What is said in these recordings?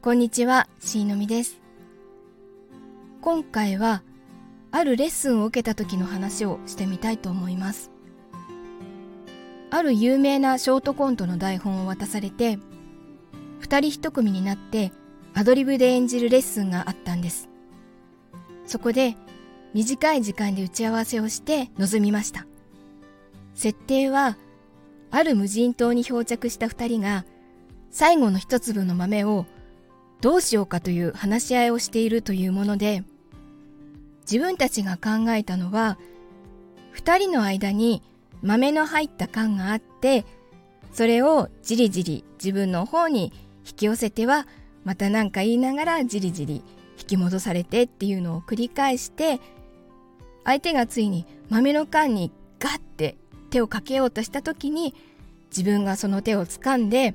こんにちは、しーのみです。今回は、あるレッスンを受けた時の話をしてみたいと思います。ある有名なショートコントの台本を渡されて、二人一組になってアドリブで演じるレッスンがあったんです。そこで、短い時間で打ち合わせをして臨みました。設定は、ある無人島に漂着した二人が、最後の一粒の豆をどうしようかという話し合いをしているというもので、自分たちが考えたのは、二人の間に豆の入った缶があって、それをじりじり自分の方に引き寄せては、また何か言いながらじりじり引き戻されてっていうのを繰り返して、相手がついに豆の缶にガッて手をかけようとした時に、自分がその手を掴んで、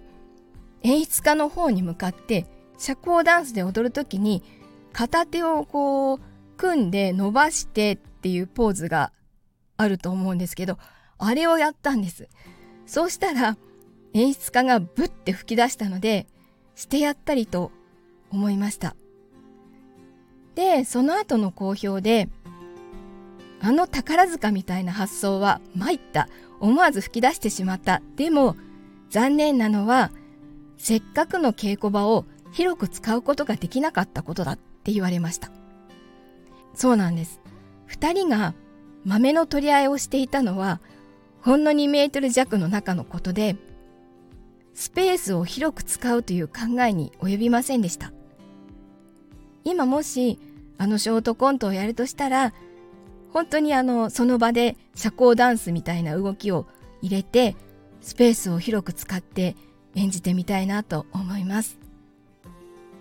演出家の方に向かって社交ダンスで踊る時に片手をこう組んで伸ばしてっていうポーズがあると思うんですけどあれをやったんです。そうしたら演出家がブッて吹き出したのでしてやったりと思いました。でその後の好評であの宝塚みたいな発想は参った。思わず吹き出してしまった。でも残念なのはせっかくの稽古場を広く使うことができなかったことだって言われました。そうなんです。二人が豆の取り合いをしていたのは、ほんの2メートル弱の中のことで、スペースを広く使うという考えに及びませんでした。今もし、あのショートコントをやるとしたら、本当にあの、その場で社交ダンスみたいな動きを入れて、スペースを広く使って演じてみたいなと思います。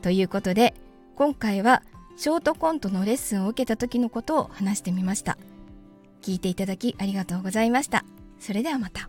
ということで今回はショートコントのレッスンを受けた時のことを話してみました。聞いていただきありがとうございました。それではまた。